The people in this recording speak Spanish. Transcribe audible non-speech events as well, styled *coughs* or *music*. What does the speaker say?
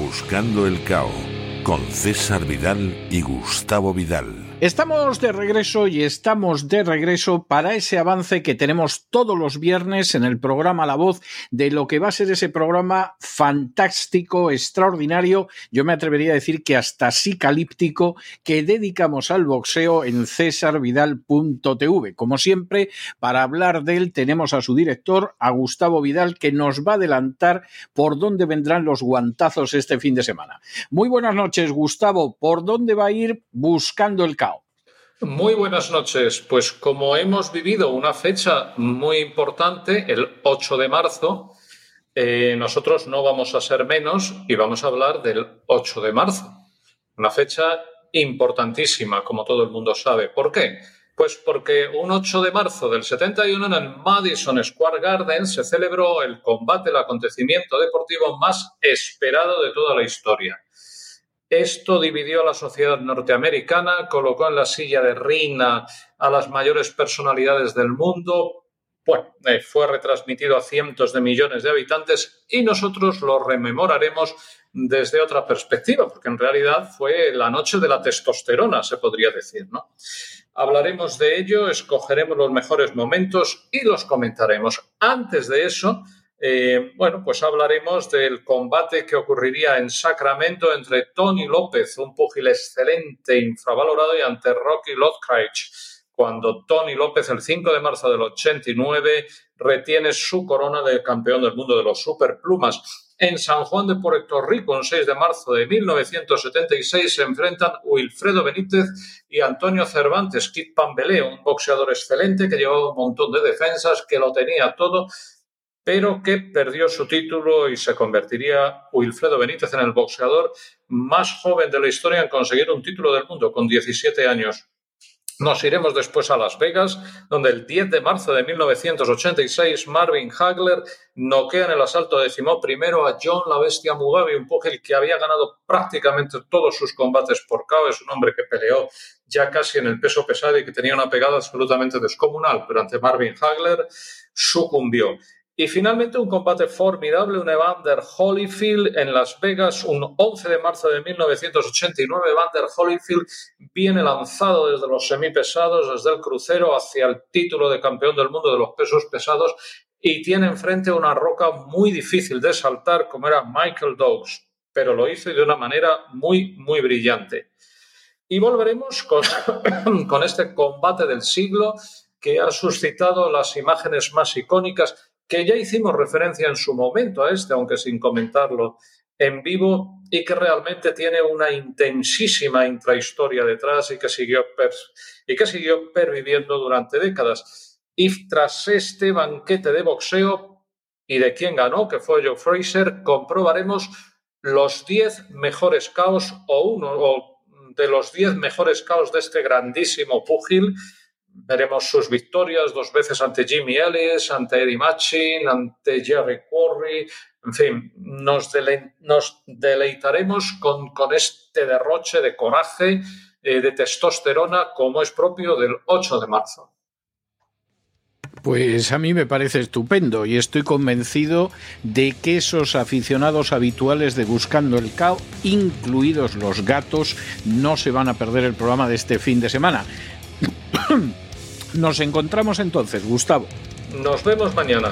Buscando el Cao con César Vidal y Gustavo Vidal. Estamos de regreso y estamos de regreso para ese avance que tenemos todos los viernes en el programa La Voz de lo que va a ser ese programa fantástico, extraordinario, yo me atrevería a decir que hasta psicalíptico que dedicamos al boxeo en cesarvidal.tv. Como siempre, para hablar de él tenemos a su director, a Gustavo Vidal, que nos va a adelantar por dónde vendrán los guantazos este fin de semana. Muy buenas noches, Gustavo. ¿Por dónde va a ir buscando el caos? Muy buenas noches. Pues como hemos vivido una fecha muy importante, el 8 de marzo, eh, nosotros no vamos a ser menos y vamos a hablar del 8 de marzo. Una fecha importantísima, como todo el mundo sabe. ¿Por qué? Pues porque un 8 de marzo del 71 en el Madison Square Garden se celebró el combate, el acontecimiento deportivo más esperado de toda la historia. Esto dividió a la sociedad norteamericana, colocó en la silla de reina a las mayores personalidades del mundo. Bueno, eh, fue retransmitido a cientos de millones de habitantes y nosotros lo rememoraremos desde otra perspectiva, porque en realidad fue la noche de la testosterona, se podría decir, ¿no? Hablaremos de ello, escogeremos los mejores momentos y los comentaremos. Antes de eso, eh, bueno, pues hablaremos del combate que ocurriría en Sacramento entre Tony López, un púgil excelente, infravalorado, y ante Rocky Lothcratch, cuando Tony López, el 5 de marzo del 89, retiene su corona de campeón del mundo de los superplumas. En San Juan de Puerto Rico, el 6 de marzo de 1976, se enfrentan Wilfredo Benítez y Antonio Cervantes, Kid Pambeleo, un boxeador excelente que llevaba un montón de defensas, que lo tenía todo pero que perdió su título y se convertiría Wilfredo Benítez en el boxeador más joven de la historia en conseguir un título del mundo con 17 años. Nos iremos después a Las Vegas, donde el 10 de marzo de 1986 Marvin Hagler noquea en el asalto decimó primero a John la Bestia Mugabe, un pugil que había ganado prácticamente todos sus combates por KO. Es un hombre que peleó ya casi en el peso pesado y que tenía una pegada absolutamente descomunal, pero ante Marvin Hagler sucumbió. Y finalmente un combate formidable, un Evander Holyfield en Las Vegas, un 11 de marzo de 1989. Evander Holyfield viene lanzado desde los semipesados, desde el crucero, hacia el título de campeón del mundo de los pesos pesados y tiene enfrente una roca muy difícil de saltar como era Michael Douglas, pero lo hizo de una manera muy, muy brillante. Y volveremos con, *coughs* con este combate del siglo que ha suscitado las imágenes más icónicas que ya hicimos referencia en su momento a este, aunque sin comentarlo en vivo, y que realmente tiene una intensísima intrahistoria detrás y que siguió, y que siguió perviviendo durante décadas. Y tras este banquete de boxeo y de quién ganó, que fue Joe Fraser, comprobaremos los 10 mejores caos o uno o de los 10 mejores caos de este grandísimo púgil Veremos sus victorias dos veces ante Jimmy Ellis, ante Eddie Machin, ante Jerry Quarry. En fin, nos, deleitaremos con, este derroche de coraje, eh, de testosterona, como es propio del 8 de marzo. Pues a mí me parece estupendo y estoy convencido de que esos aficionados habituales de Buscando el Cao, incluidos los gatos, no se van a perder el programa de este fin de semana. Nos encontramos entonces, Gustavo. Nos vemos mañana.